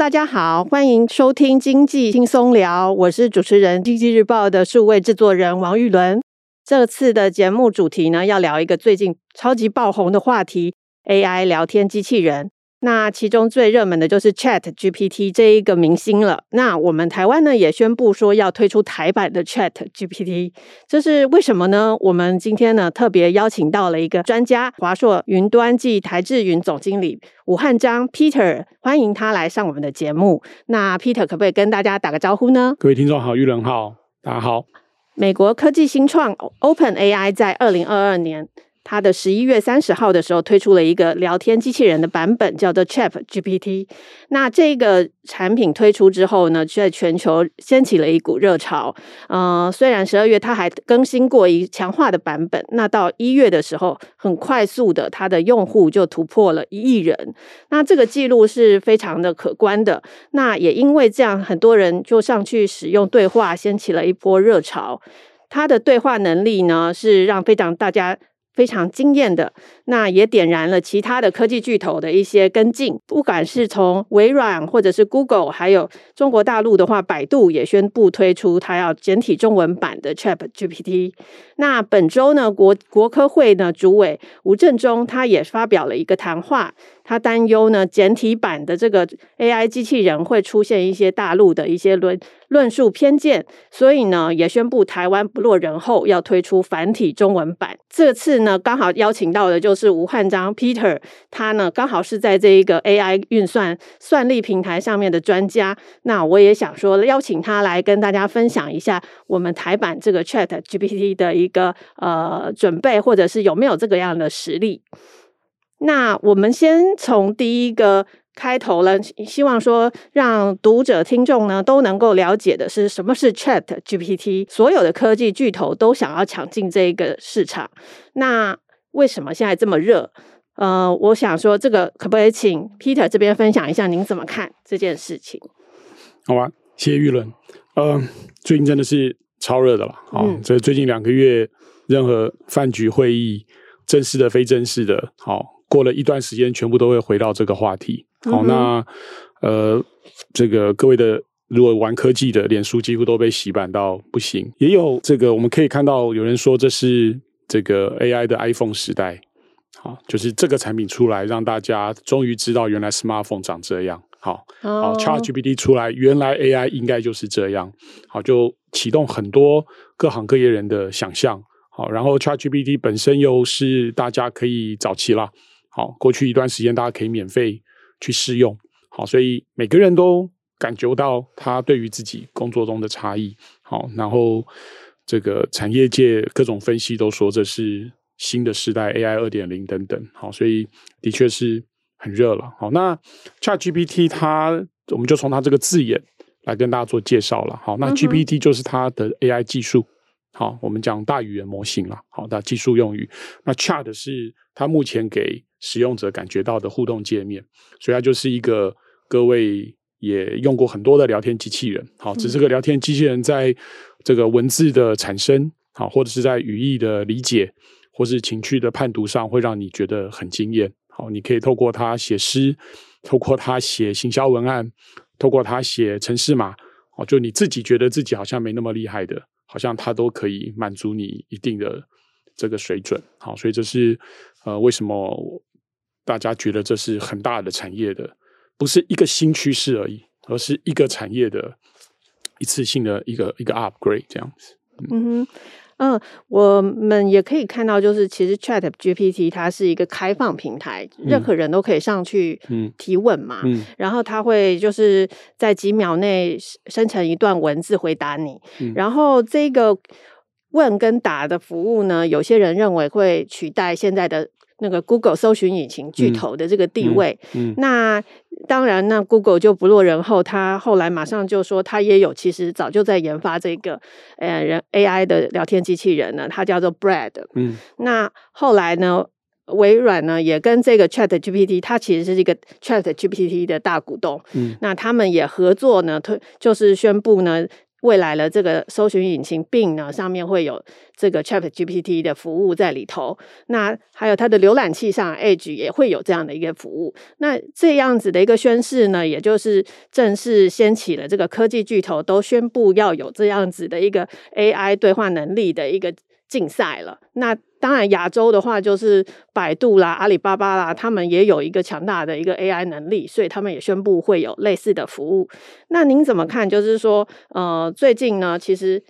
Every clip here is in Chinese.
大家好，欢迎收听《经济轻松聊》，我是主持人，《经济日报》的数位制作人王玉伦。这次的节目主题呢，要聊一个最近超级爆红的话题 ——AI 聊天机器人。那其中最热门的就是 Chat GPT 这一个明星了。那我们台湾呢也宣布说要推出台版的 Chat GPT，这是为什么呢？我们今天呢特别邀请到了一个专家，华硕云端暨台智云总经理吴汉章 Peter，欢迎他来上我们的节目。那 Peter 可不可以跟大家打个招呼呢？各位听众好，玉人好，大家好。美国科技新创 OpenAI 在二零二二年。它的十一月三十号的时候推出了一个聊天机器人的版本，叫做 Chat GPT。那这个产品推出之后呢，在全球掀起了一股热潮。呃，虽然十二月它还更新过一强化的版本，那到一月的时候，很快速的，它的用户就突破了一亿人。那这个记录是非常的可观的。那也因为这样，很多人就上去使用对话，掀起了一波热潮。它的对话能力呢，是让非常大家。非常惊艳的，那也点燃了其他的科技巨头的一些跟进。不管是从微软或者是 Google，还有中国大陆的话，百度也宣布推出它要简体中文版的 ChatGPT。那本周呢，国国科会呢主委吴振中他也发表了一个谈话。他担忧呢，简体版的这个 AI 机器人会出现一些大陆的一些论论述偏见，所以呢，也宣布台湾不落人后要推出繁体中文版。这次呢，刚好邀请到的就是吴汉章 Peter，他呢刚好是在这一个 AI 运算算力平台上面的专家。那我也想说，邀请他来跟大家分享一下我们台版这个 ChatGPT 的一个呃准备，或者是有没有这个样的实力。那我们先从第一个开头了，希望说让读者听众呢都能够了解的是什么是 Chat GPT。所有的科技巨头都想要抢进这个市场，那为什么现在这么热？呃，我想说这个可不可以请 Peter 这边分享一下，您怎么看这件事情？好吧，谢谢玉伦。呃，最近真的是超热的了。好、嗯，这最近两个月，任何饭局会议，正式的、非正式的，好。过了一段时间，全部都会回到这个话题。好，那呃，这个各位的如果玩科技的，脸书几乎都被洗版到不行。也有这个，我们可以看到有人说这是这个 AI 的 iPhone 时代。好，就是这个产品出来，让大家终于知道原来 Smartphone 长这样。好，好，ChatGPT 出来，原来 AI 应该就是这样。好，就启动很多各行各业人的想象。好，然后 ChatGPT 本身又是大家可以早期啦。好，过去一段时间大家可以免费去试用，好，所以每个人都感觉到他对于自己工作中的差异。好，然后这个产业界各种分析都说这是新的时代 AI 二点零等等。好，所以的确是很热了。好，那 ChatGPT 它，我们就从它这个字眼来跟大家做介绍了。好，那 GPT 就是它的 AI 技术。好，我们讲大语言模型了。好，那技术用语。那 Chat 是它目前给使用者感觉到的互动界面，所以它就是一个各位也用过很多的聊天机器人。好，只是个聊天机器人在这个文字的产生，好，或者是在语义的理解，或是情绪的判读上，会让你觉得很惊艳。好，你可以透过它写诗，透过它写行销文案，透过它写程式码，哦，就你自己觉得自己好像没那么厉害的。好像它都可以满足你一定的这个水准，好，所以这是呃为什么大家觉得这是很大的产业的，不是一个新趋势而已，而是一个产业的一次性的一个一个 upgrade 这样子。嗯哼。嗯，我们也可以看到，就是其实 Chat GPT 它是一个开放平台，嗯、任何人都可以上去提问嘛。嗯嗯、然后它会就是在几秒内生成一段文字回答你。嗯、然后这个问跟答的服务呢，有些人认为会取代现在的那个 Google 搜寻引擎巨头的这个地位。嗯，嗯，那当然，那 Google 就不落人后，他后来马上就说，他也有其实早就在研发这个呃人 AI 的聊天机器人呢，它叫做 Brad。嗯，那后来呢，微软呢也跟这个 Chat GPT，它其实是一个 Chat GPT 的大股东。嗯，那他们也合作呢，推就是宣布呢。未来的这个搜寻引擎并呢，上面会有这个 ChatGPT 的服务在里头。那还有它的浏览器上 Edge 也会有这样的一个服务。那这样子的一个宣示呢，也就是正式掀起了这个科技巨头都宣布要有这样子的一个 AI 对话能力的一个竞赛了。那当然，亚洲的话就是百度啦、阿里巴巴啦，他们也有一个强大的一个 AI 能力，所以他们也宣布会有类似的服务。那您怎么看？就是说，呃，最近呢，其实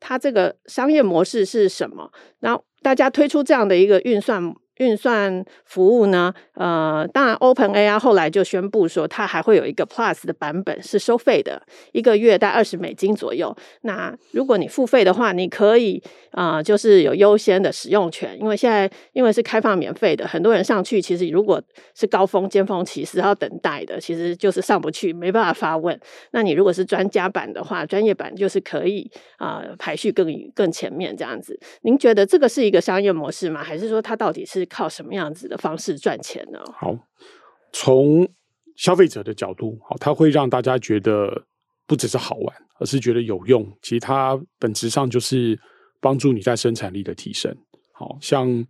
它这个商业模式是什么？那大家推出这样的一个运算。运算服务呢？呃，当然，OpenAI 后来就宣布说，它还会有一个 Plus 的版本是收费的，一个月大概二十美金左右。那如果你付费的话，你可以啊、就是有优先的使用权，因为现在因为是开放免费的，很多人上去其实如果是高峰尖峰期是要等待的，其实就是上不去，没办法发问。那你如果是专家版的话，专业版就是可以啊、排序更更前面这样子。您觉得这个是一个商业模式吗？还是说它到底是？靠什么样子的方式赚钱呢？好，从消费者的角度，好，它会让大家觉得不只是好玩，而是觉得有用。其实它本质上就是帮助你在生产力的提升。好像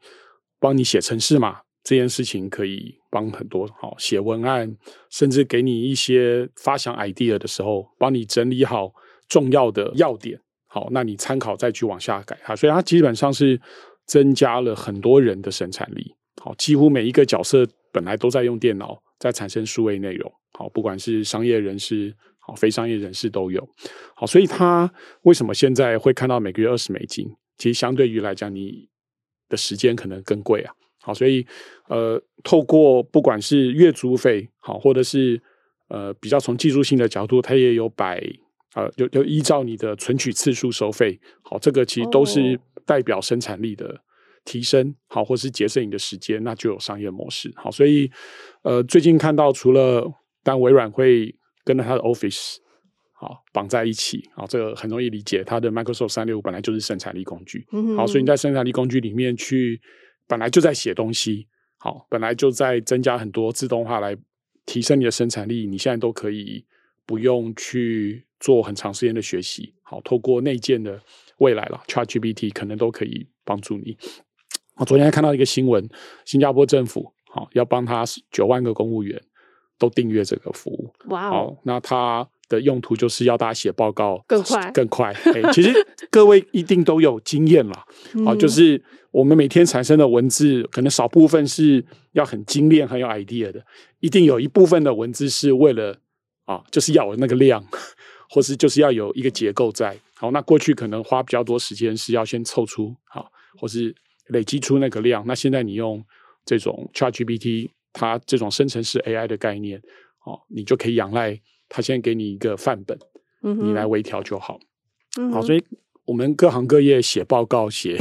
帮你写程式嘛，这件事情可以帮很多。好，写文案，甚至给你一些发想 idea 的时候，帮你整理好重要的要点。好，那你参考再去往下改它。所以它基本上是。增加了很多人的生产力，好，几乎每一个角色本来都在用电脑在产生数位内容，好，不管是商业人士，好，非商业人士都有，好，所以他为什么现在会看到每个月二十美金？其实相对于来讲，你的时间可能更贵啊，好，所以呃，透过不管是月租费，好，或者是呃比较从技术性的角度，它也有摆，呃，就就依照你的存取次数收费，好，这个其实都是。代表生产力的提升，好，或是节省你的时间，那就有商业模式，好，所以呃，最近看到除了但微软会跟着它的 Office 好绑在一起，好，这个很容易理解，它的 Microsoft 三六五本来就是生产力工具，嗯，好，所以你在生产力工具里面去本来就在写东西，好，本来就在增加很多自动化来提升你的生产力，你现在都可以不用去做很长时间的学习，好，透过内建的。未来了，ChatGPT 可能都可以帮助你。我昨天还看到一个新闻，新加坡政府好要帮他九万个公务员都订阅这个服务。哇哦！那它的用途就是要大家写报告更快更快。欸，其实各位一定都有经验了，啊，就是我们每天产生的文字，可能少部分是要很精炼、很有 idea 的，一定有一部分的文字是为了啊，就是要有那个量。或是就是要有一个结构在，好，那过去可能花比较多时间是要先凑出好，或是累积出那个量。那现在你用这种 ChatGPT，它这种生成式 AI 的概念，哦，你就可以仰赖它先给你一个范本，你来微调就好。嗯、好，所以我们各行各业写报告、写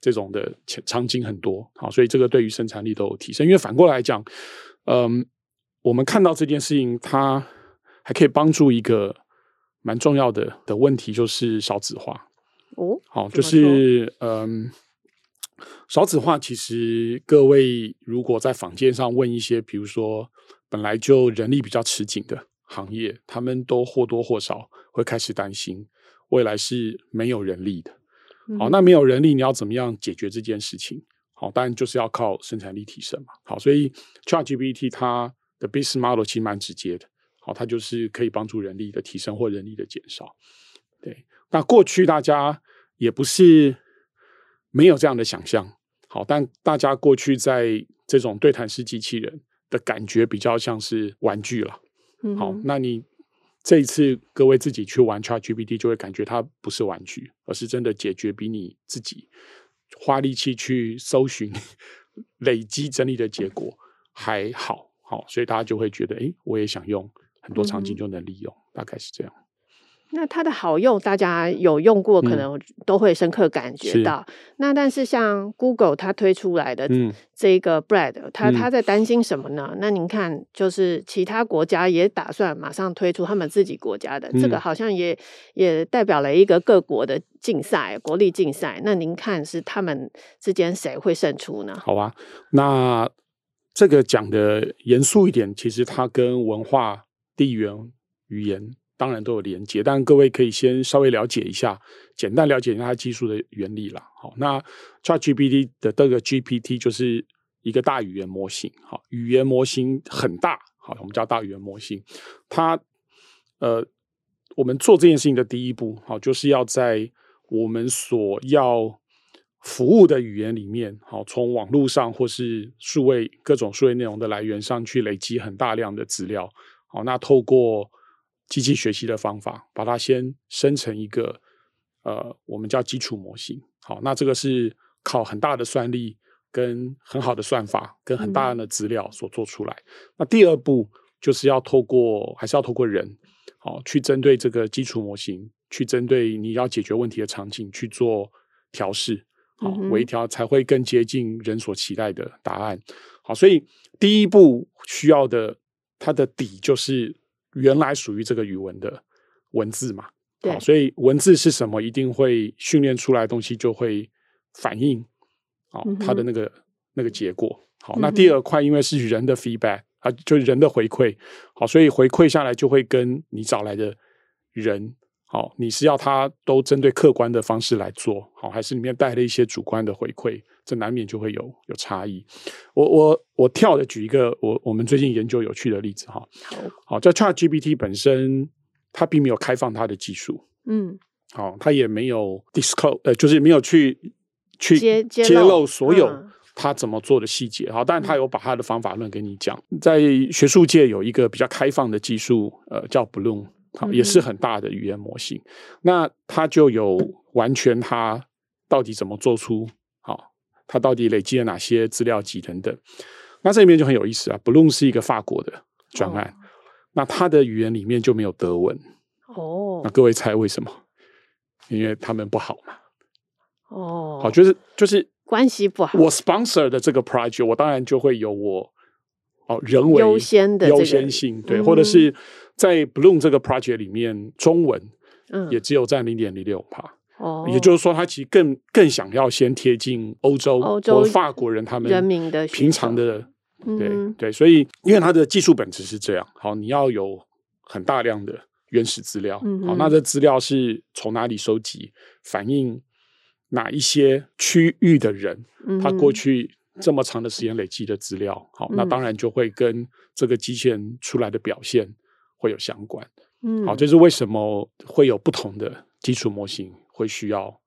这种的场景很多，好，所以这个对于生产力都有提升。因为反过来讲，嗯，我们看到这件事情，它还可以帮助一个。蛮重要的的问题就是少子化哦，好，就是嗯，少子化其实各位如果在坊间上问一些，比如说本来就人力比较吃紧的行业，他们都或多或少会开始担心未来是没有人力的。好，那没有人力，你要怎么样解决这件事情？好，当然就是要靠生产力提升嘛。好，所以 ChatGPT 它的 business model 其实蛮直接的。好，它就是可以帮助人力的提升或人力的减少。对，那过去大家也不是没有这样的想象。好，但大家过去在这种对谈式机器人的感觉比较像是玩具了。嗯。好，那你这一次各位自己去玩 ChatGPT，就会感觉它不是玩具，而是真的解决比你自己花力气去搜寻、累积整理的结果还好。好，所以大家就会觉得，哎，我也想用。很多场景就能利用，嗯、大概是这样。那它的好用，大家有用过，可能都会深刻感觉到。嗯、那但是像 Google 它推出来的这个嗯、它它在担心什么呢？那您看，就是其他国家也打算马上推出他们自己国家的，嗯、这个好像也也代表了一个各国的竞赛，国力竞赛。那您看是他们之间谁会胜出呢？好啊，那这个讲的严肃一点，其实它跟文化、地缘、语言。当然都有连接，但各位可以先稍微了解一下，简单了解一下它技术的原理啦。好，那 ChatGPT 的这个 GPT 就是一个大语言模型。好，语言模型很大，好，我们叫大语言模型。它呃，我们做这件事情的第一步，好，就是要在我们所要服务的语言里面，好，从网络上或是数位各种数位内容的来源上去累积很大量的资料。好，那透过机器学习的方法，把它先生成一个呃，我们叫基础模型。好，那这个是靠很大的算力、跟很好的算法、跟很大量的资料所做出来。嗯、那第二步就是要透过，还是要透过人，好，去针对这个基础模型，去针对你要解决问题的场景去做调试，好，微调才会更接近人所期待的答案。好，所以第一步需要的，它的底就是。原来属于这个语文的文字嘛，对，所以文字是什么，一定会训练出来的东西就会反映，好，它的那个、嗯、那个结果。好，那第二块因为是人的 feedback 啊，就是人的回馈，好，所以回馈下来就会跟你找来的人，好，你是要他都针对客观的方式来做，好，还是里面带了一些主观的回馈？这难免就会有有差异。我我我跳的举一个我我们最近研究有趣的例子哈。好，好，在 ChatGPT 本身，它并没有开放它的技术，嗯，好，它也没有 disclose，呃，就是没有去去揭露所有它怎么做的细节。好，但它有把它的方法论给你讲。在学术界有一个比较开放的技术，呃，叫 Bloom，好，也是很大的语言模型。那它就有完全它到底怎么做出好。它到底累积了哪些资料集等等？那这里面就很有意思啊。Bloom 是一个法国的专案，哦、那它的语言里面就没有德文哦。那各位猜为什么？因为他们不好嘛。哦，好，就是就是关系不好。我 sponsor 的这个 project，我当然就会有我哦人为优先的优先性，对，嗯、或者是在 Bloom 这个 project 里面，中文也只有占零点零六帕。哦，也就是说，他其实更更想要先贴近欧洲、欧洲法国人他们人民的平常的，对、嗯、对，所以因为它的技术本质是这样，好，你要有很大量的原始资料，好，那这资料是从哪里收集，反映哪一些区域的人，他过去这么长的时间累积的资料，好，那当然就会跟这个机器人出来的表现会有相关，嗯，好，这是为什么会有不同的基础模型。会需要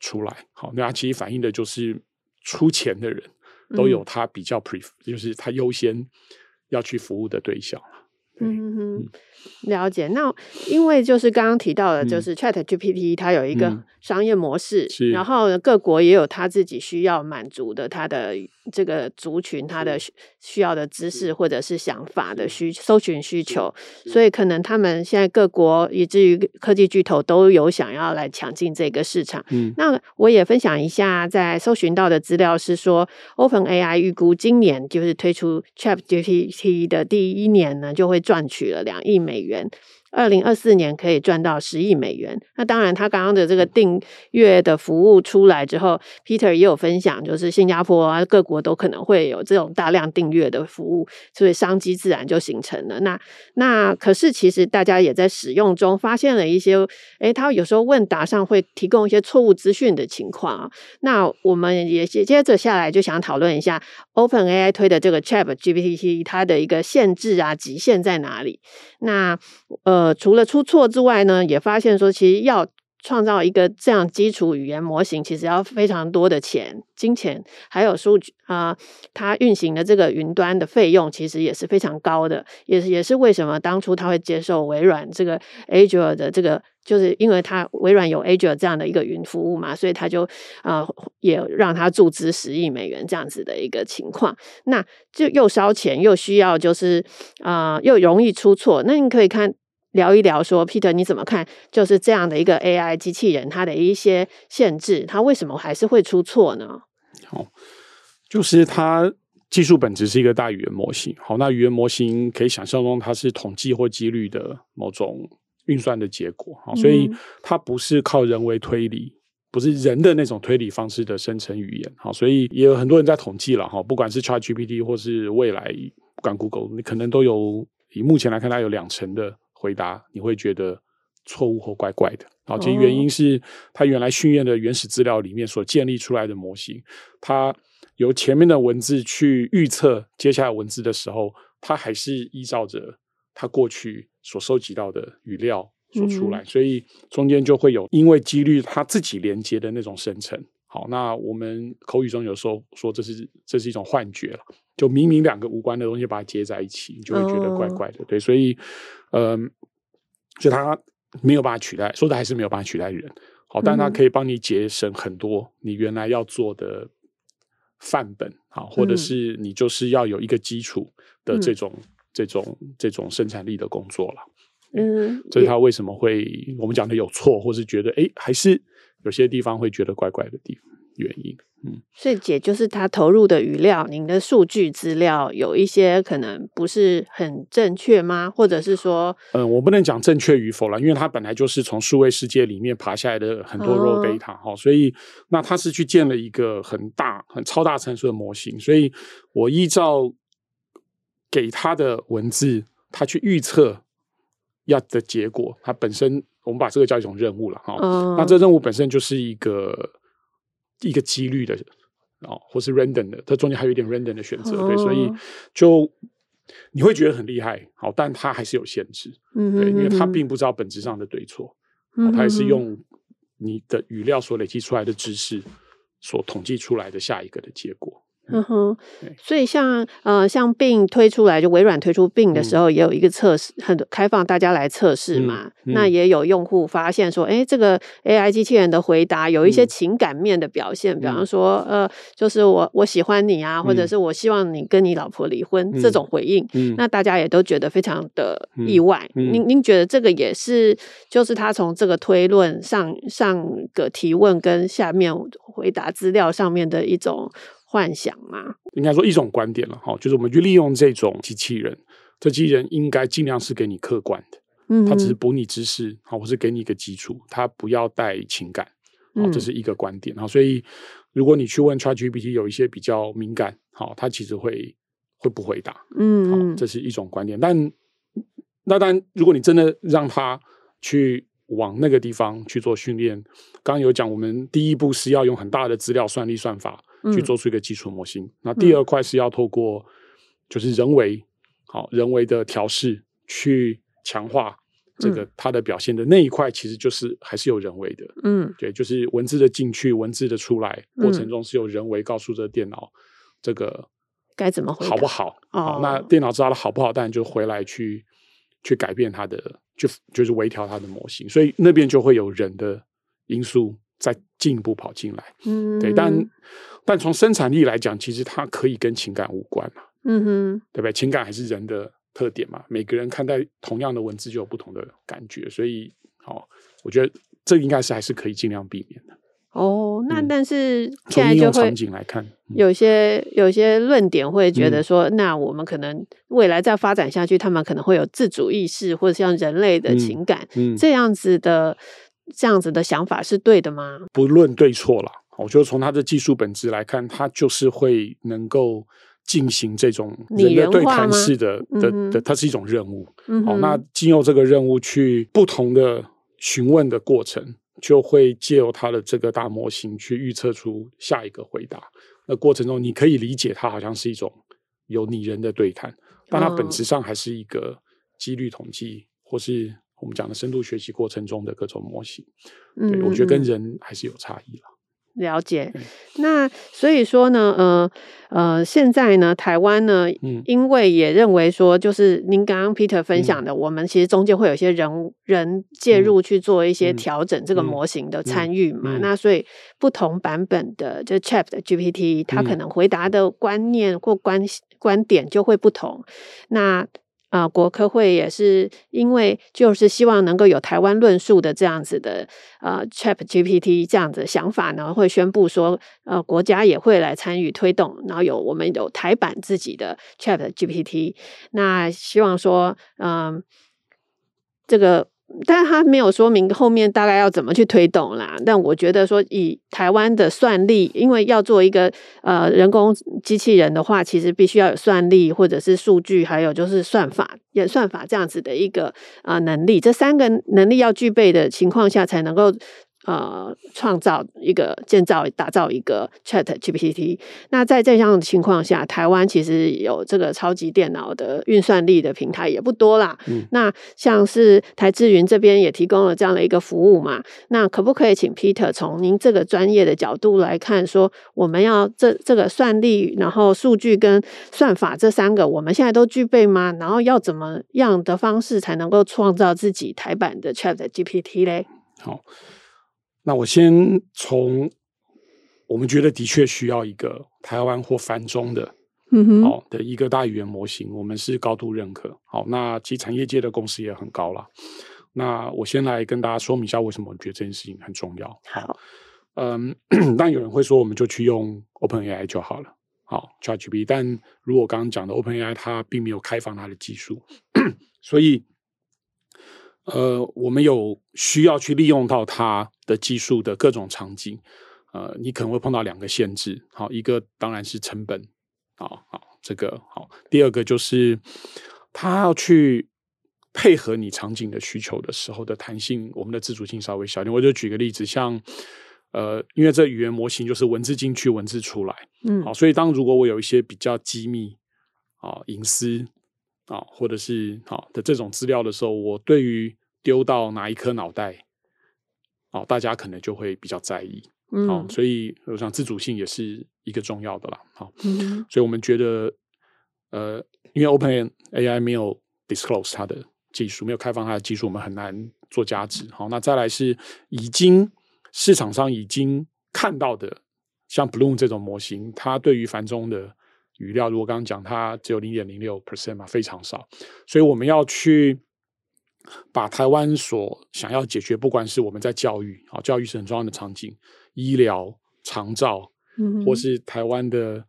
出来，好，那它其实反映的就是出钱的人都有他比较 pref，、嗯、就是他优先要去服务的对象。嗯哼，了解。那因为就是刚刚提到的，就是 ChatGPT 它有一个商业模式，嗯、然后各国也有它自己需要满足的，它的这个族群，他的需要的知识或者是想法的需搜寻需求，所以可能他们现在各国以至于科技巨头都有想要来抢进这个市场。嗯，那我也分享一下，在搜寻到的资料是说，OpenAI 预估今年就是推出 ChatGPT 的第一年呢，就会。赚取了两亿美元。二零二四年可以赚到十亿美元。那当然，他刚刚的这个订阅的服务出来之后，Peter 也有分享，就是新加坡啊，各国都可能会有这种大量订阅的服务，所以商机自然就形成了。那那可是，其实大家也在使用中发现了一些，诶，他有时候问答上会提供一些错误资讯的情况啊。那我们也接接着下来就想讨论一下，OpenAI 推的这个 ChatGPT 它的一个限制啊，极限在哪里？那呃。呃，除了出错之外呢，也发现说，其实要创造一个这样基础语言模型，其实要非常多的钱、金钱，还有数据啊，它运行的这个云端的费用，其实也是非常高的。也是也是为什么当初他会接受微软这个 Azure 的这个，就是因为他微软有 Azure 这样的一个云服务嘛，所以他就啊、也让他注资十亿美元这样子的一个情况。那就又烧钱，又需要就是啊、又容易出错。那你可以看。聊一聊，说 Peter 你怎么看？就是这样的一个 AI 机器人，它的一些限制，它为什么还是会出错呢？好，就是它技术本质是一个大语言模型。好，那语言模型可以想象中它是统计或几率的某种运算的结果。好，所以它不是靠人为推理，不是人的那种推理方式的生成语言。好，所以也有很多人在统计了哈，不管是 ChatGPT 或是未来不管 Google，你可能都有以目前来看，它有两成的。回答你会觉得错误或怪怪的，好，其实原因是它原来训练的原始资料里面所建立出来的模型，它由前面的文字去预测接下来文字的时候，它还是依照着它过去所收集到的语料所出来，所以中间就会有因为几率它自己连接的那种生成。好，那我们口语中有时候说这是这是一种幻觉了，就明明两个无关的东西把它接在一起，你就会觉得怪怪的。Oh. 对，所以，嗯、呃，就它没有办法取代，说的还是没有办法取代人。好，但它可以帮你节省很多你原来要做的范本，好，或者是你就是要有一个基础的这种、嗯、这种这种生产力的工作了。嗯，这是他为什么会我们讲的有错，或是觉得哎还是。有些地方会觉得怪怪的地方原因，嗯，所以姐就是他投入的语料，您的数据资料有一些可能不是很正确吗？或者是说，嗯，我不能讲正确与否了，因为它本来就是从数位世界里面爬下来的很多 raw data 哈、哦，所以那他是去建了一个很大、很超大参数的模型，所以我依照给他的文字，他去预测要的结果，它本身。我们把这个叫一种任务了哈，哦 uh, 那这任务本身就是一个一个几率的哦，或是 random 的，它中间还有一点 random 的选择，uh, 对，所以就你会觉得很厉害，好，但它还是有限制，嗯，对，因为它并不知道本质上的对错，它还是用你的语料所累积出来的知识所统计出来的下一个的结果。嗯哼，所以像呃像 Bing 推出来，就微软推出 Bing 的时候，也有一个测试，很开放大家来测试嘛。嗯嗯、那也有用户发现说，哎，这个 AI 机器人的回答有一些情感面的表现，嗯、比方说呃，就是我我喜欢你啊，或者是我希望你跟你老婆离婚、嗯、这种回应，嗯、那大家也都觉得非常的意外。您您觉得这个也是，就是他从这个推论上上个提问跟下面回答资料上面的一种。幻想吗？应该说一种观点了哈，就是我们去利用这种机器人，这机器人应该尽量是给你客观的，嗯，它只是补你知识，好，或是给你一个基础，它不要带情感，好，这是一个观点哈。所以如果你去问 ChatGPT 有一些比较敏感，好，它其实会会不回答，嗯，这是一种观点。但那当然，如果你真的让它去往那个地方去做训练，刚刚有讲，我们第一步是要用很大的资料算力算法。去做出一个基础模型。嗯、那第二块是要透过就是人为好人为的调试去强化这个它的表现的那一块，其实就是还是有人为的。嗯，对，就是文字的进去，文字的出来过程中是有人为告诉这个电脑这个该怎么好不好？好，那电脑知道了好不好，当然就回来去去改变它的，就就是微调它的模型。所以那边就会有人的因素再进一步跑进来。嗯，对，但。但从生产力来讲，其实它可以跟情感无关嘛，嗯哼，对不对？情感还是人的特点嘛，每个人看待同样的文字就有不同的感觉，所以，好，我觉得这应该是还是可以尽量避免的。哦，那但是现在就会场景来看，有些有些论点会觉得说，嗯、那我们可能未来再发展下去，他们可能会有自主意识，或者像人类的情感，这样子的这样子的想法是对的吗？不论对错了。我觉得从它的技术本质来看，它就是会能够进行这种人的对谈式的的的，它是一种任务。好，那经由这个任务去不同的询问的过程，就会借由它的这个大模型去预测出下一个回答。那过程中，你可以理解它好像是一种有拟人的对谈，但它本质上还是一个几率统计，或是我们讲的深度学习过程中的各种模型。对，嗯、哼我觉得跟人还是有差异了。了解，那所以说呢，呃呃，现在呢，台湾呢，嗯、因为也认为说，就是您刚刚 Peter 分享的，嗯、我们其实中间会有一些人人介入去做一些调整，这个模型的参与嘛。那所以不同版本的就 ChatGPT，它可能回答的观念或观观点就会不同。那啊、呃，国科会也是因为就是希望能够有台湾论述的这样子的呃 ChatGPT 这样子的想法呢，会宣布说呃国家也会来参与推动，然后有我们有台版自己的 ChatGPT，那希望说嗯、呃、这个。但是他没有说明后面大概要怎么去推动啦。但我觉得说，以台湾的算力，因为要做一个呃人工机器人的话，其实必须要有算力，或者是数据，还有就是算法、演算法这样子的一个呃能力。这三个能力要具备的情况下，才能够。呃，创造一个、建造、打造一个 Chat GPT。那在这样的情况下，台湾其实有这个超级电脑的运算力的平台也不多啦。嗯，那像是台智云这边也提供了这样的一个服务嘛。那可不可以请 Peter 从您这个专业的角度来看，说我们要这这个算力，然后数据跟算法这三个，我们现在都具备吗？然后要怎么样的方式才能够创造自己台版的 Chat GPT 嘞？好。那我先从我们觉得的确需要一个台湾或繁中的，嗯哼，好的一个大语言模型，我们是高度认可。好，那其实产业界的共识也很高了。那我先来跟大家说明一下为什么我觉得这件事情很重要。好，嗯，但有人会说我们就去用 OpenAI 就好了，好，ChatGPT。但如果刚刚讲的 OpenAI 它并没有开放它的技术，所以。呃，我们有需要去利用到它的技术的各种场景，呃，你可能会碰到两个限制，好，一个当然是成本，好好，这个好，第二个就是它要去配合你场景的需求的时候的弹性，我们的自主性稍微小一点。我就举个例子，像呃，因为这语言模型就是文字进去，文字出来，嗯，好，所以当如果我有一些比较机密啊、隐私。啊，或者是好的这种资料的时候，我对于丢到哪一颗脑袋，哦，大家可能就会比较在意。嗯，好，所以我想自主性也是一个重要的啦。好，嗯，所以我们觉得，呃，因为 OpenAI 没有 disclose 它的技术，没有开放它的技术，我们很难做价值。好，那再来是已经市场上已经看到的，像 Bloom 这种模型，它对于繁中的。语料如果刚刚讲它只有零点零六 percent 嘛，非常少，所以我们要去把台湾所想要解决，不管是我们在教育啊，教育是很重要的场景，医疗、长照，嗯，或是台湾的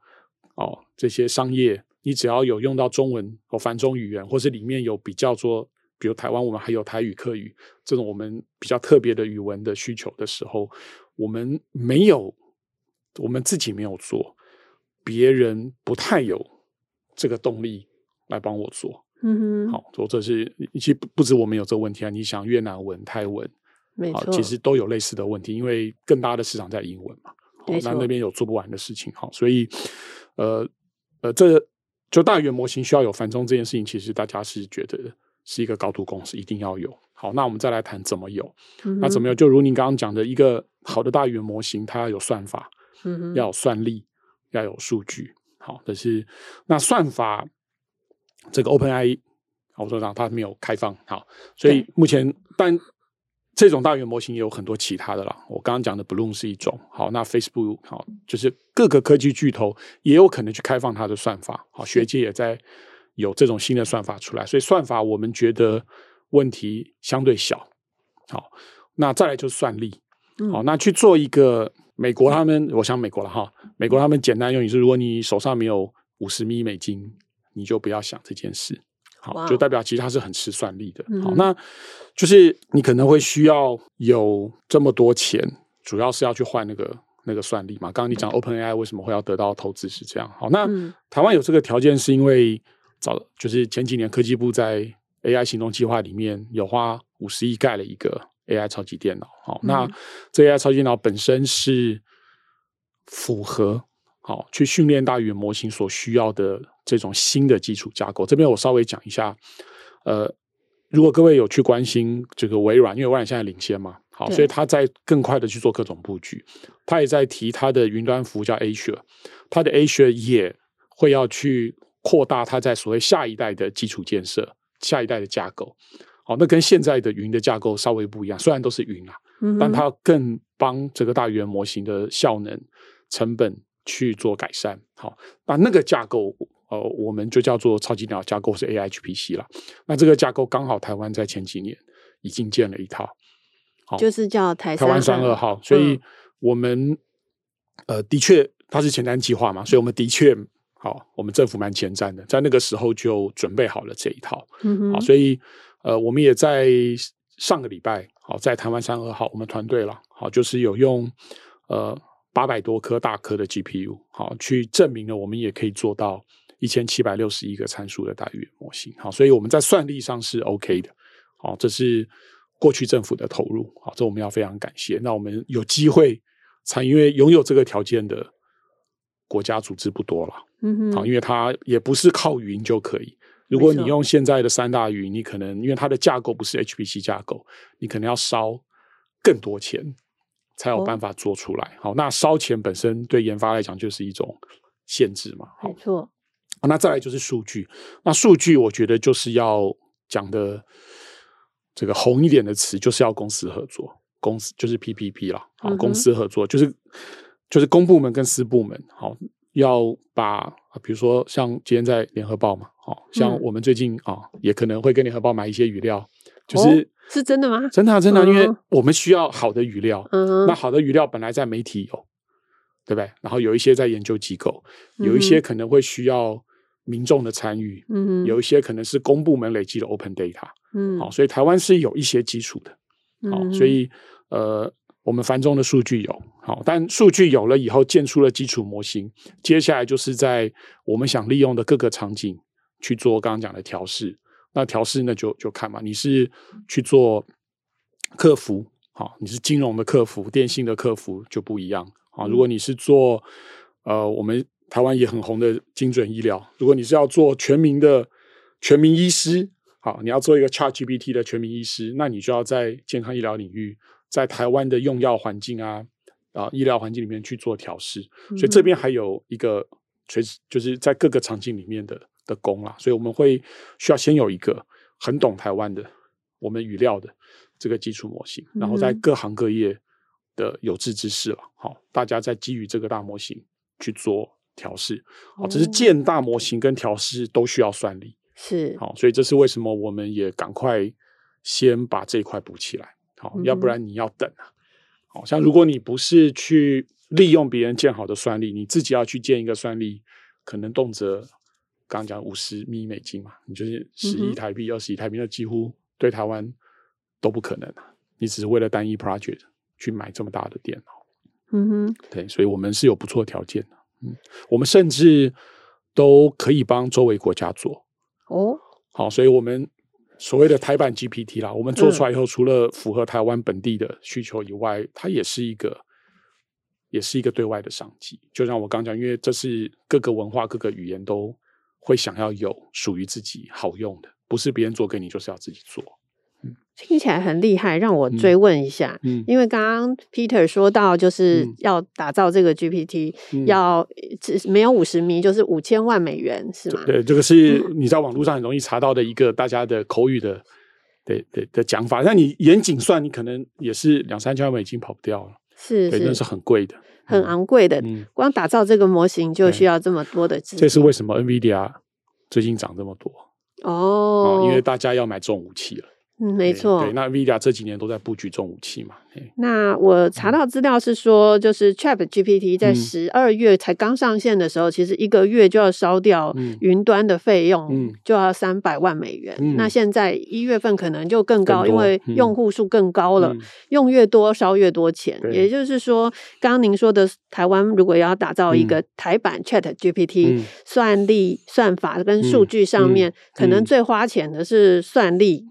哦这些商业，你只要有用到中文或繁中语言，或是里面有比较说，比如台湾我们还有台语、客语这种我们比较特别的语文的需求的时候，我们没有，我们自己没有做。别人不太有这个动力来帮我做，嗯哼，好，做这是其实不不止我们有这个问题啊。你想越南文、泰文，没错，其实都有类似的问题，因为更大的市场在英文嘛，那那边有做不完的事情，好，所以呃呃，这就大语言模型需要有繁中这件事情，其实大家是觉得是一个高度共识，一定要有。好，那我们再来谈怎么有，嗯、那怎么有？就如您刚刚讲的，一个好的大语言模型，它要有算法，嗯，要有算力。要有数据，好，但是那算法这个 OpenAI，我说让它没有开放，好，所以目前但这种大语言模型也有很多其他的啦。我刚刚讲的 Bloom 是一种，好，那 Facebook 好，就是各个科技巨头也有可能去开放它的算法，好，学界也在有这种新的算法出来，所以算法我们觉得问题相对小，好，那再来就是算力，好，那去做一个。美国他们，我想美国了哈。美国他们简单用语是：如果你手上没有五十米美金，你就不要想这件事。好，就代表其实它是很吃算力的。好，嗯、那就是你可能会需要有这么多钱，主要是要去换那个那个算力嘛。刚刚你讲 OpenAI 为什么会要得到投资是这样。好，那台湾有这个条件是因为早就是前几年科技部在 AI 行动计划里面有花五十亿盖了一个。AI 超级电脑，好，那这 AI 超级电脑本身是符合好去训练大语言模型所需要的这种新的基础架构。这边我稍微讲一下，呃，如果各位有去关心这个微软，因为微软现在领先嘛，好，所以他在更快的去做各种布局，他也在提他的云端服务叫 Azure，他的 Azure 也会要去扩大他在所谓下一代的基础建设，下一代的架构。好，那跟现在的云的架构稍微不一样，虽然都是云啊，嗯、但它更帮这个大语言模型的效能、成本去做改善。好，那那个架构呃，我们就叫做超级电脑架构是 AIHPC 了。那这个架构刚好台湾在前几年已经建了一套，好，就是叫台台湾三二号。所以我们、嗯、呃的确它是前瞻计划嘛，所以我们的确好，我们政府蛮前瞻的，在那个时候就准备好了这一套。嗯哼，好，所以呃我们也在上个礼拜好在台湾三二号，我们团队了好就是有用呃八百多颗大颗的 GPU 好去证明了我们也可以做到。一千七百六十一个参数的大语言模型，好，所以我们在算力上是 OK 的，好，这是过去政府的投入，好，这我们要非常感谢。那我们有机会参与，因为拥有这个条件的国家组织不多了，嗯哼，好，因为它也不是靠云就可以。如果你用现在的三大云，你可能因为它的架构不是 HPC 架构，你可能要烧更多钱才有办法做出来。哦、好，那烧钱本身对研发来讲就是一种限制嘛，没。错。那再来就是数据，那数据我觉得就是要讲的这个红一点的词，就是要公司合作，公司就是 PPP 啦，好，公司合作就是就是公部门跟私部门，好，要把比如说像今天在联合报嘛，好，像我们最近啊也可能会跟联合报买一些语料，就是是真的吗？真的啊，真的啊，因为我们需要好的语料，嗯那好的语料本来在媒体有，对不对？然后有一些在研究机构，有一些可能会需要。民众的参与，嗯，有一些可能是公部门累积的 open data，嗯，好，所以台湾是有一些基础的，好，所以呃，我们繁中的数据有，好，但数据有了以后，建出了基础模型，接下来就是在我们想利用的各个场景去做刚刚讲的调试，那调试那就就看嘛，你是去做客服，好，你是金融的客服、电信的客服就不一样，啊，如果你是做呃我们。台湾也很红的精准医疗，如果你是要做全民的全民医师，好，你要做一个 ChatGPT 的全民医师，那你就要在健康医疗领域，在台湾的用药环境啊啊医疗环境里面去做调试，所以这边还有一个垂直，就是在各个场景里面的的工啦，所以我们会需要先有一个很懂台湾的我们语料的这个基础模型，然后在各行各业的有志之士了，好，大家再基于这个大模型去做。调试，好，只是建大模型跟调试都需要算力，是。好，所以这是为什么我们也赶快先把这一块补起来，好，要不然你要等啊，好像如果你不是去利用别人建好的算力，你自己要去建一个算力，可能动辄刚刚讲五十亿美金嘛，你就是十亿台币、二十亿台币，那几乎对台湾都不可能啊，你只是为了单一 project 去买这么大的电脑，嗯哼，对，所以我们是有不错的条件的。嗯，我们甚至都可以帮周围国家做哦。好，所以我们所谓的台版 GPT 啦，我们做出来以后，除了符合台湾本地的需求以外，它也是一个，也是一个对外的商机。就像我刚讲，因为这是各个文化、各个语言都会想要有属于自己好用的，不是别人做给你，就是要自己做。听起来很厉害，让我追问一下，嗯嗯、因为刚刚 Peter 说到，就是要打造这个 GPT，、嗯、要只没有五十米，就是五千万美元，是吗？对，这个是你在网络上很容易查到的一个大家的口语的，对对的讲法。那你严谨算，你可能也是两三千万美金跑不掉了，是，是，那是很贵的，很昂贵的。嗯、光打造这个模型就需要这么多的资金，这是为什么 NVIDIA 最近涨这么多哦，因为大家要买重武器了。嗯，没错。对，那 NVIDIA 这几年都在布局重武器嘛。那我查到资料是说，就是 ChatGPT 在十二月才刚上线的时候，嗯、其实一个月就要烧掉云端的费用，嗯、就要三百万美元。嗯、那现在一月份可能就更高，更因为用户数更高了，嗯、用越多烧越多钱。也就是说，刚刚您说的台湾如果要打造一个台版 ChatGPT，、嗯、算力、算法跟数据上面，嗯嗯、可能最花钱的是算力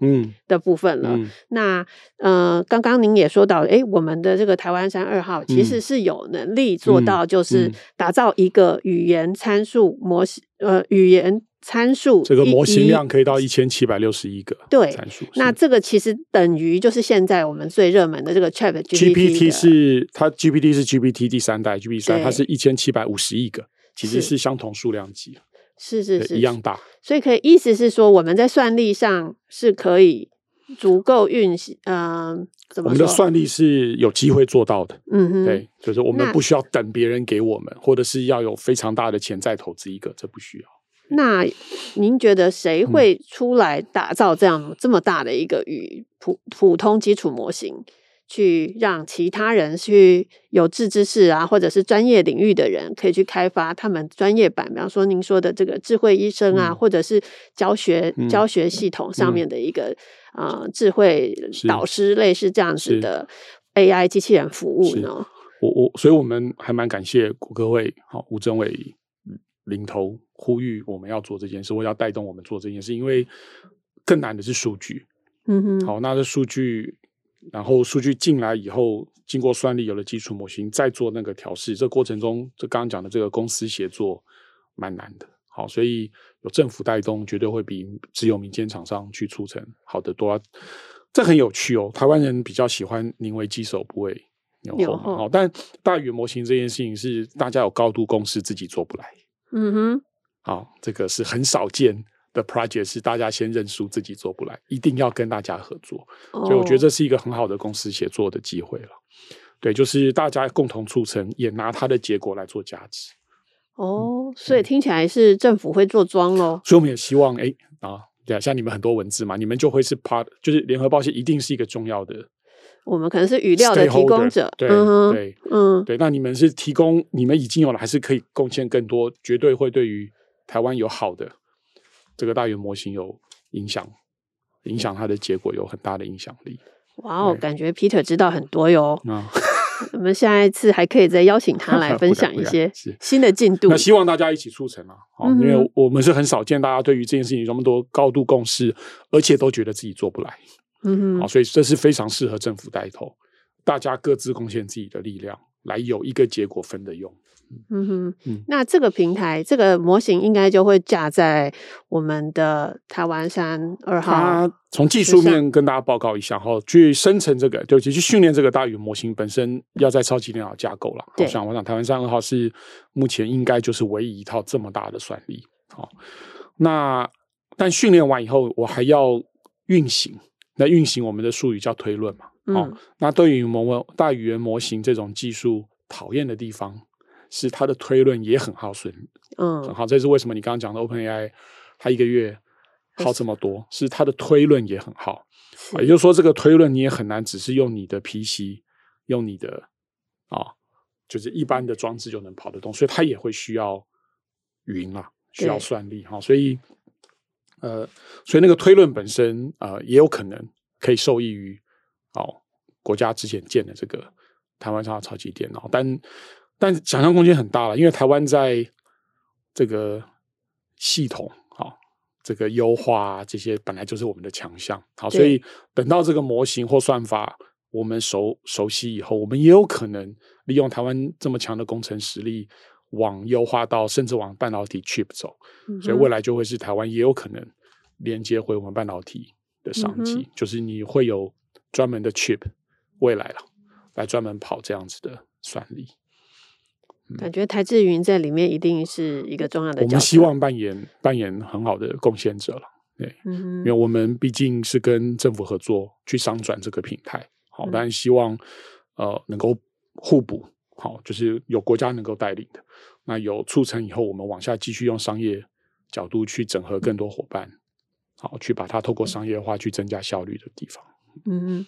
的部分了。嗯、那呃，刚刚您也说到，哎，我们的这个台湾山二号其实是有能力做到，就是打造一个语言参数模型，呃，语言参数这个模型量可以到一千七百六十一个对参数。那这个其实等于就是现在我们最热门的这个 Chat GPT 是它 GPT 是 GPT 第三代 GPT 三，它是一千七百五十亿个，其实是相同数量级，是是是一样大。所以可以意思是说，我们在算力上是可以。足够运行，嗯？我们的算力是有机会做到的，嗯哼，对，就是我们不需要等别人给我们，或者是要有非常大的潜在投资一个，这不需要。那您觉得谁会出来打造这样这么大的一个与普普通基础模型？去让其他人去有志之士啊，或者是专业领域的人，可以去开发他们专业版，比方说您说的这个智慧医生啊，嗯、或者是教学、嗯、教学系统上面的一个啊、嗯呃、智慧导师，类似这样子的 AI 机器人服务呢？我我，所以我们还蛮感谢国科会好吴政委领头呼吁我们要做这件事，我要带动我们做这件事，因为更难的是数据。嗯哼，好，那这数据。然后数据进来以后，经过算力有了基础模型，再做那个调试，这过程中，这刚刚讲的这个公司协作蛮难的。好，所以有政府带动，绝对会比只有民间厂商去促成好得多。这很有趣哦，台湾人比较喜欢宁为鸡首不为牛后。好，但大语言模型这件事情是大家有高度共识，自己做不来。嗯哼，好，这个是很少见。的 project 是大家先认输，自己做不来，一定要跟大家合作。Oh. 所以我觉得这是一个很好的公司协作的机会了。对，就是大家共同促成，也拿它的结果来做价值。哦，oh, 嗯、所以听起来是政府会做庄喽。所以我们也希望，哎啊，对啊，像你们很多文字嘛，你们就会是 part，就是联合报系一定是一个重要的。我们可能是语料的提供者，对、嗯、对，嗯，对。那你们是提供，你们已经有了，还是可以贡献更多？绝对会对于台湾有好的。这个大语言模型有影响，影响它的结果有很大的影响力。哇哦，感觉 Peter 知道很多哟。嗯，我们下一次还可以再邀请他来 分享一些新的进度。那希望大家一起促成啊！好，因为我们是很少见大家对于这件事情有这么多高度共识，而且都觉得自己做不来。嗯哼，好，所以这是非常适合政府带头，大家各自贡献自己的力量，来有一个结果分的用。嗯哼，嗯，那这个平台这个模型应该就会架在我们的台湾山二号。它从技术面跟大家报告一下哈，去生成这个，就去训练这个大语言模型本身要在超级电脑架构了。对，我想我想台湾山二号是目前应该就是唯一一套这么大的算力。好，那但训练完以后，我还要运行。那运行我们的术语叫推论嘛。好，嗯，那对于模大语言模型这种技术讨厌的地方。是它的推论也很耗损，嗯，很好。这是为什么？你刚刚讲的 OpenAI，它一个月耗这么多，是，是它的推论也很耗。也就是说，这个推论你也很难只是用你的 PC，用你的啊、哦，就是一般的装置就能跑得动，所以它也会需要云啊，需要算力哈、哦。所以，呃，所以那个推论本身呃也有可能可以受益于哦国家之前建的这个台湾上的超级电脑，但。但想象空间很大了，因为台湾在这个系统啊，这个优化这些本来就是我们的强项。好，所以等到这个模型或算法我们熟熟悉以后，我们也有可能利用台湾这么强的工程实力，往优化到甚至往半导体 chip 走。所以未来就会是台湾也有可能连接回我们半导体的商机，就是你会有专门的 chip 未来了，来专门跑这样子的算力。感觉台智云在里面一定是一个重要的角色。我们希望扮演扮演很好的贡献者了，对，嗯，因为我们毕竟是跟政府合作去商转这个平台，好，但希望呃能够互补，好，就是有国家能够带领的，那有促成以后，我们往下继续用商业角度去整合更多伙伴，好，去把它透过商业化去增加效率的地方。嗯，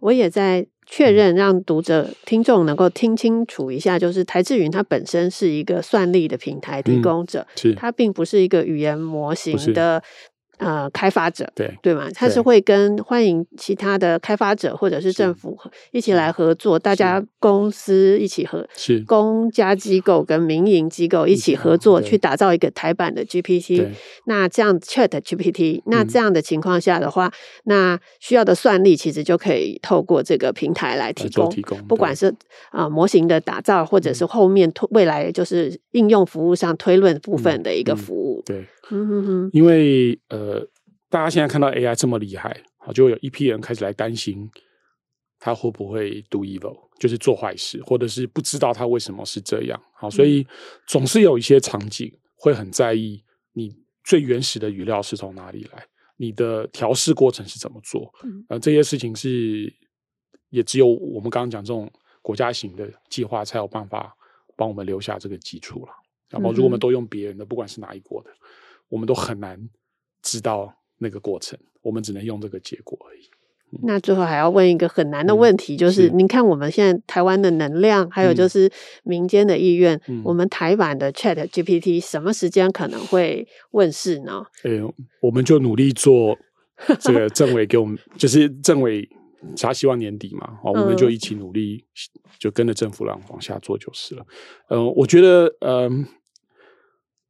我也在确认，让读者、听众能够听清楚一下，就是台智云它本身是一个算力的平台提供者，嗯、是。它并不是一个语言模型的。呃，开发者对对嘛，他是会跟欢迎其他的开发者或者是政府一起来合作，大家公司一起合是公家机构跟民营机构一起合作去打造一个台版的 GPT。那这样 Chat GPT，那这样的情况下的话，那需要的算力其实就可以透过这个平台来提供，不管是啊模型的打造，或者是后面未来就是应用服务上推论部分的一个服务。对。嗯哼哼，因为呃，大家现在看到 AI 这么厉害，好，就有一批人开始来担心，他会不会 do evil，就是做坏事，或者是不知道他为什么是这样，好，所以总是有一些场景会很在意你最原始的语料是从哪里来，你的调试过程是怎么做，呃，这些事情是也只有我们刚刚讲这种国家型的计划才有办法帮我们留下这个基础了，然后如果我们都用别人的，不管是哪一国的。我们都很难知道那个过程，我们只能用这个结果而已。那最后还要问一个很难的问题，就是您看我们现在台湾的能量，还有就是民间的意愿，我们台版的 Chat GPT 什么时间可能会问世呢？哎，我们就努力做这个政委给我们，就是政委他希望年底嘛，哦，我们就一起努力，就跟着政府来往下做就是了。嗯，我觉得，嗯，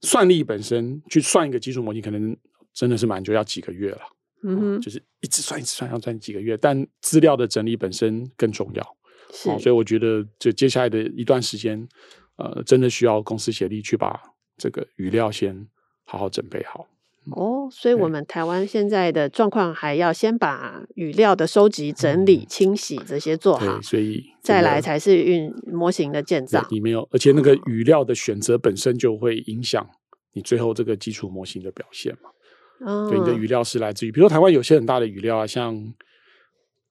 算力本身去算一个基础模型，可能真的是蛮久，要几个月了。嗯哼，就是一直算一直算，要算几个月，但资料的整理本身更重要。是，所以我觉得，就接下来的一段时间，呃，真的需要公司协力去把这个语料先好好准备好。哦，所以我们台湾现在的状况，还要先把语料的收集、整理、清洗这些做好，所以再来才是运模型的建造。你没有，而且那个语料的选择本身就会影响你最后这个基础模型的表现嘛。哦，对，你的语料是来自于，比如说台湾有些很大的语料啊，像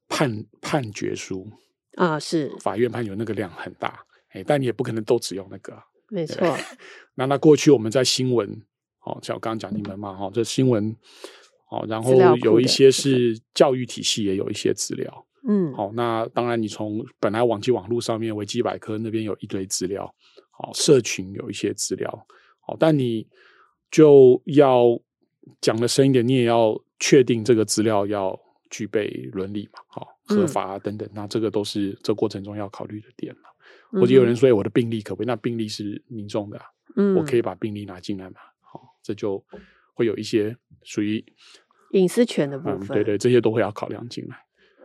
判判决书啊，是法院判决那个量很大，哎，但你也不可能都只用那个，没错。那那过去我们在新闻，哦，像我刚刚讲你们嘛，哈，这新闻，哦，然后有一些是教育体系也有一些资料，嗯，好，那当然你从本来网际网络上面维基百科那边有一堆资料，好，社群有一些资料，好，但你就要。讲的深一点，你也要确定这个资料要具备伦理嘛，好，合法啊等等，那这个都是这过程中要考虑的点嘛。或者有人说，我的病例可不可以？那病例是民众的，嗯，我可以把病例拿进来嘛？好，这就会有一些属于隐私权的部分，对对，这些都会要考量进来。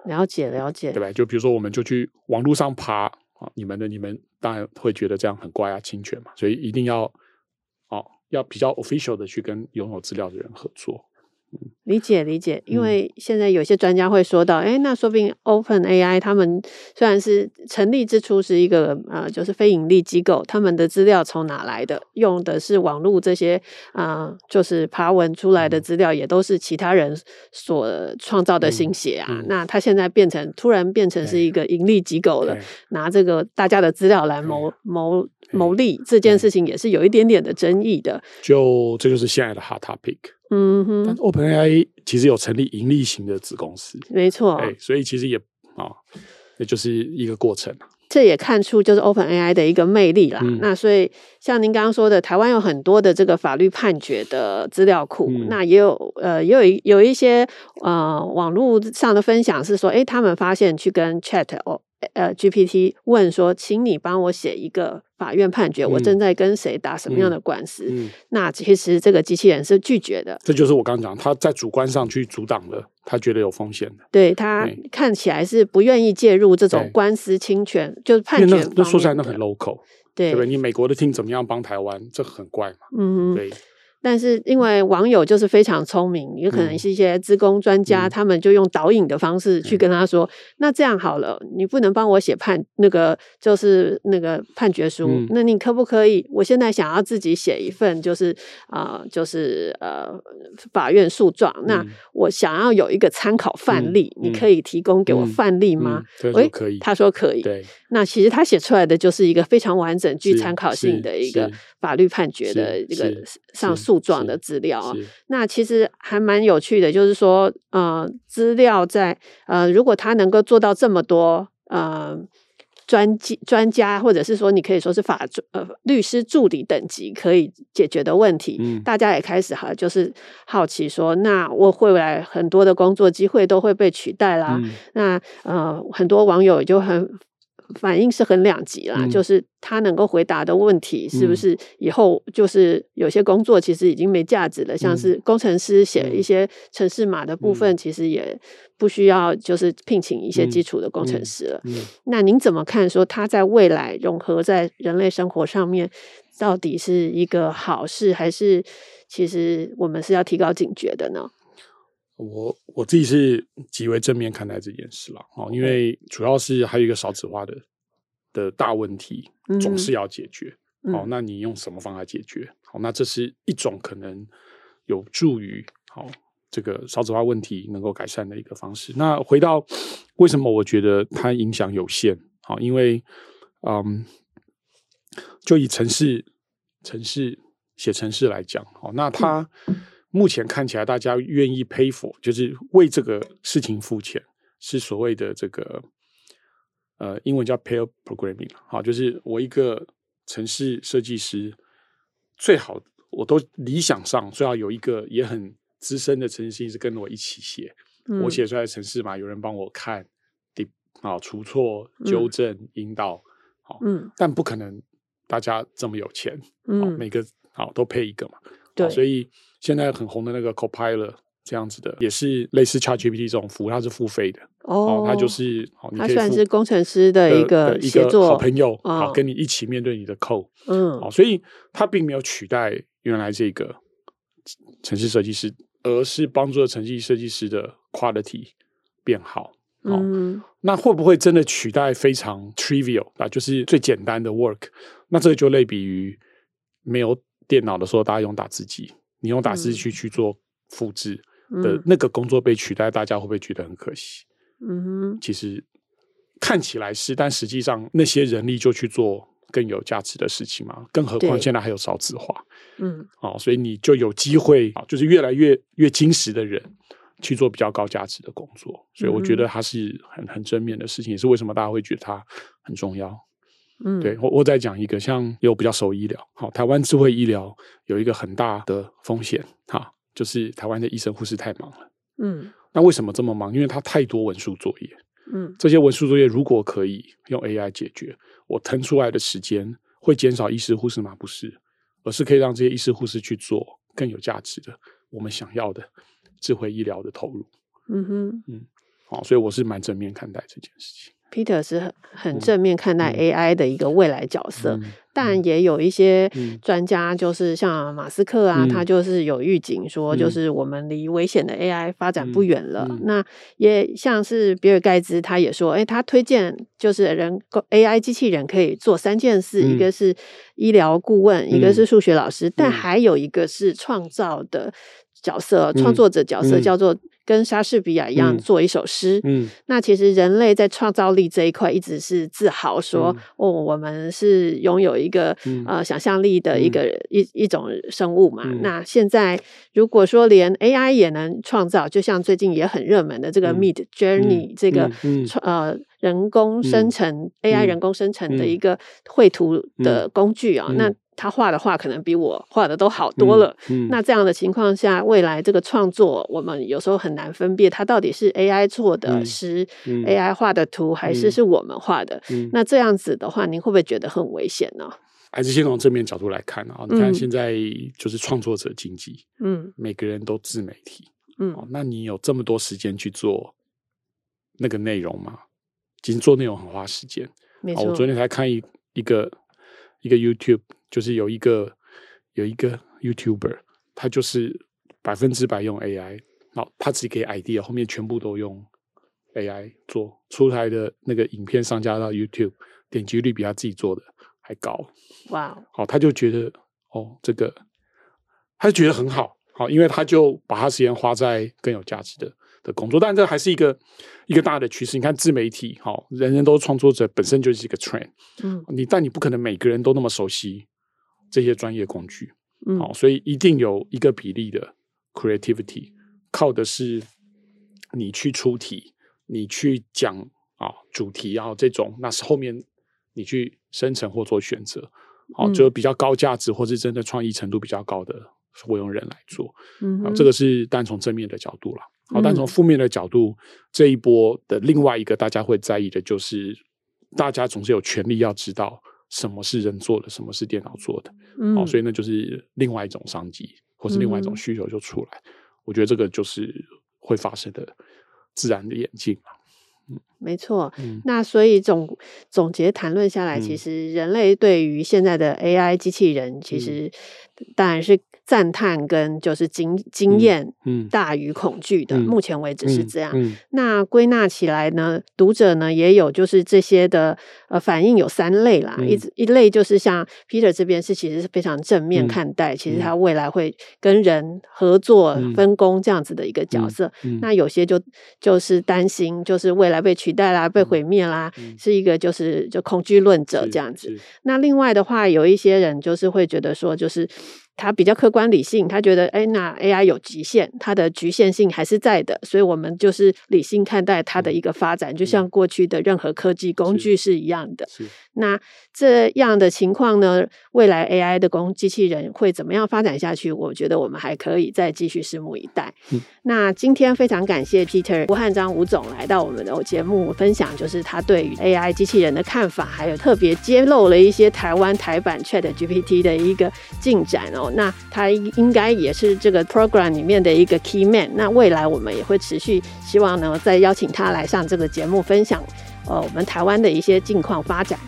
了解了解，对吧？就比如说，我们就去网络上爬啊，你们的你们当然会觉得这样很怪啊，侵权嘛，所以一定要哦。要比较 official 的去跟拥有资料的人合作。理解理解，因为现在有些专家会说到，哎、嗯，那说不定 Open AI 他们虽然是成立之初是一个呃，就是非盈利机构，他们的资料从哪来的？用的是网络这些啊、呃，就是爬文出来的资料，也都是其他人所创造的心血啊。嗯嗯、那他现在变成突然变成是一个盈利机构了，拿这个大家的资料来谋谋谋利，这件事情也是有一点点的争议的。就这就是现在的 hot topic。嗯哼，但 OpenAI 其实有成立盈利型的子公司，没错，哎，所以其实也啊，那、哦、就是一个过程。这也看出就是 OpenAI 的一个魅力啦。嗯、那所以像您刚刚说的，台湾有很多的这个法律判决的资料库，嗯、那也有呃，也有有一些呃网络上的分享是说，哎，他们发现去跟 Chat 哦。呃，GPT 问说，请你帮我写一个法院判决，嗯、我正在跟谁打什么样的官司？嗯嗯、那其实这个机器人是拒绝的。这就是我刚刚讲，他在主观上去阻挡了，他觉得有风险的。对，他看起来是不愿意介入这种官司侵权，就是判决那。那说起来，那很 local，对，对不对？你美国的厅怎么样帮台湾？这很怪嘛。嗯，对。但是因为网友就是非常聪明，也可能是一些资工专家，嗯、他们就用导引的方式去跟他说：“嗯、那这样好了，你不能帮我写判那个就是那个判决书，嗯、那你可不可以？我现在想要自己写一份，就是啊、呃，就是呃法院诉状。嗯、那我想要有一个参考范例，嗯、你可以提供给我范例吗？”嗯嗯、可以，他说可以。对，那其实他写出来的就是一个非常完整、具参考性的一个法律判决的一个上诉。诉状的资料啊，那其实还蛮有趣的，就是说，呃，资料在呃，如果他能够做到这么多，呃，专技专家，或者是说，你可以说是法呃律师助理等级可以解决的问题，嗯、大家也开始哈，就是好奇说，那我会不会很多的工作机会都会被取代啦？嗯、那呃，很多网友就很。反应是很两极啦，嗯、就是他能够回答的问题，是不是以后就是有些工作其实已经没价值了？嗯、像是工程师写一些城市码的部分，其实也不需要就是聘请一些基础的工程师了。那您怎么看？说他在未来融合在人类生活上面，到底是一个好事，还是其实我们是要提高警觉的呢？我我自己是极为正面看待这件事了哦，因为主要是还有一个少子化的的大问题，总是要解决。嗯、哦，那你用什么方法解决？好，那这是一种可能有助于好这个少子化问题能够改善的一个方式。那回到为什么我觉得它影响有限？好，因为嗯，就以城市城市写城市来讲，哦，那他 目前看起来大家愿意 pay for，就是为这个事情付钱，是所谓的这个呃，英文叫 pair programming，好，就是我一个城市设计师，最好我都理想上最好有一个也很资深的城市设计师跟我一起写，嗯、我写出来的城市嘛，有人帮我看，好，出错、纠正、嗯、引导，好，嗯，但不可能大家这么有钱，嗯，每个好都配一个嘛，对，所以现在很红的那个 Copilot 这样子的，也是类似 ChatGPT 这种服务，它是付费的，哦，它就是，好，它算是工程师的一个一个好朋友，好，跟你一起面对你的 code，嗯，好，所以它并没有取代原来这个城市设计师，而是帮助了城市设计师的 quality 变好。嗯，那会不会真的取代非常 trivial 啊？就是最简单的 work？那这个就类比于没有电脑的时候，大家用打字机，你用打字去去做复制的那个工作被取代，大家会不会觉得很可惜？嗯哼，其实看起来是，但实际上那些人力就去做更有价值的事情嘛。更何况现在还有少子化，嗯，哦，所以你就有机会啊，就是越来越越精实的人。去做比较高价值的工作，所以我觉得它是很很正面的事情，也是为什么大家会觉得它很重要。嗯，对，我我再讲一个，像有比较熟医疗，好，台湾智慧医疗有一个很大的风险，哈，就是台湾的医生护士太忙了。嗯，那为什么这么忙？因为他太多文书作业。嗯，这些文书作业如果可以用 AI 解决，我腾出来的时间会减少医师护士吗？不是，而是可以让这些医师护士去做更有价值的，我们想要的。智慧医疗的投入，嗯哼，嗯，好，所以我是蛮正面看待这件事情。Peter 是很很正面看待 AI 的一个未来角色，但也有一些专家，就是像马斯克啊，嗯、他就是有预警说，就是我们离危险的 AI 发展不远了。那也像是比尔盖茨，他也说，哎、欸，他推荐就是人工 AI 机器人可以做三件事，嗯、一个是医疗顾问，嗯、一个是数学老师，嗯、但还有一个是创造的。角色创作者角色叫做跟莎士比亚一样做一首诗。那其实人类在创造力这一块一直是自豪说，嗯、哦，我们是拥有一个、嗯、呃想象力的一个、嗯、一一种生物嘛。嗯、那现在如果说连 AI 也能创造，就像最近也很热门的这个 Mid Journey、嗯、这个、呃人工生成、嗯、AI 人工生成的一个绘图的工具啊，那。他画的画可能比我画的都好多了。嗯嗯、那这样的情况下，未来这个创作，我们有时候很难分辨，它到底是 AI 做的诗、嗯嗯、AI 画的图，还是是我们画的。嗯、那这样子的话，您会不会觉得很危险呢？还是先从正面角度来看啊？你看现在就是创作者经济，嗯，每个人都自媒体，嗯，那你有这么多时间去做那个内容吗？其实做内容很花时间。没错，我昨天才看一一个一个 YouTube。就是有一个有一个 YouTuber，他就是百分之百用 AI，然后他自己给 idea，后面全部都用 AI 做出来的那个影片上架到 YouTube，点击率比他自己做的还高。哇！好，他就觉得哦，这个他就觉得很好，好，因为他就把他时间花在更有价值的的工作，但这还是一个一个大的趋势。你看自媒体，好，人人都创作者，本身就是一个 trend。嗯，你但你不可能每个人都那么熟悉。这些专业工具，嗯，好，所以一定有一个比例的 creativity，靠的是你去出题，你去讲啊主题，然后这种那是后面你去生成或做选择，好，就比较高价值或是真的创意程度比较高的，会用人来做，嗯，啊，这个是单从正面的角度了，好，但从负面的角度，这一波的另外一个大家会在意的就是，大家总是有权利要知道。什么是人做的，什么是电脑做的？嗯，哦，所以那就是另外一种商机，或是另外一种需求就出来。嗯，我觉得这个就是会发生的自然的演进嘛。嗯，没错。嗯，那所以总总结谈论下来，其实人类对于现在的 AI 机器人，其实当然是。赞叹跟就是经经验大于恐惧的，嗯嗯、目前为止是这样。嗯嗯、那归纳起来呢，读者呢也有就是这些的呃反应有三类啦。嗯、一一类就是像 Peter 这边是其实是非常正面看待，嗯、其实他未来会跟人合作、嗯、分工这样子的一个角色。嗯嗯、那有些就就是担心，就是未来被取代啦、被毁灭啦，嗯、是一个就是就恐惧论者这样子。那另外的话，有一些人就是会觉得说，就是。他比较客观理性，他觉得，哎，那 AI 有极限，它的局限性还是在的，所以我们就是理性看待它的一个发展，就像过去的任何科技工具是一样的。是。那这样的情况呢，未来 AI 的工机器人会怎么样发展下去？我觉得我们还可以再继续拭目以待。嗯。那今天非常感谢 Peter 吴汉章吴总来到我们的节目分享，就是他对于 AI 机器人的看法，还有特别揭露了一些台湾台版 ChatGPT 的一个进展哦。那他应该也是这个 program 里面的一个 key man。那未来我们也会持续希望呢，再邀请他来上这个节目，分享呃我们台湾的一些近况发展。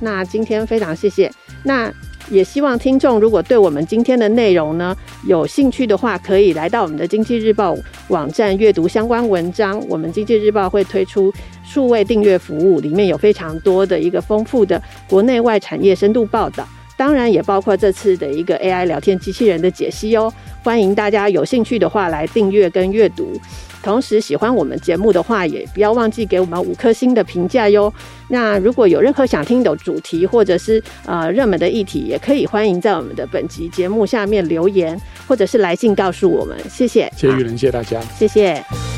那今天非常谢谢。那也希望听众如果对我们今天的内容呢有兴趣的话，可以来到我们的经济日报网站阅读相关文章。我们经济日报会推出数位订阅服务，里面有非常多的一个丰富的国内外产业深度报道。当然也包括这次的一个 AI 聊天机器人的解析哦，欢迎大家有兴趣的话来订阅跟阅读。同时喜欢我们节目的话，也不要忘记给我们五颗星的评价哟。那如果有任何想听的主题或者是呃热门的议题，也可以欢迎在我们的本集节目下面留言，或者是来信告诉我们。谢谢，谢谢玉仁，谢谢大家，谢谢。